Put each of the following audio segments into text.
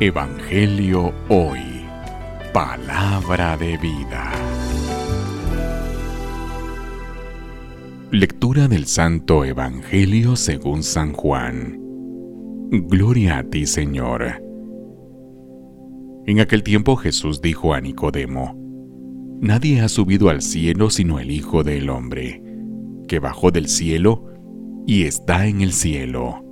Evangelio Hoy. Palabra de vida. Lectura del Santo Evangelio según San Juan. Gloria a ti, Señor. En aquel tiempo Jesús dijo a Nicodemo, Nadie ha subido al cielo sino el Hijo del Hombre, que bajó del cielo y está en el cielo.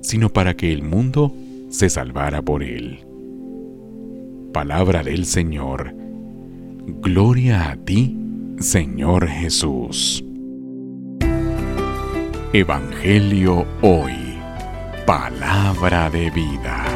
sino para que el mundo se salvara por él. Palabra del Señor. Gloria a ti, Señor Jesús. Evangelio hoy. Palabra de vida.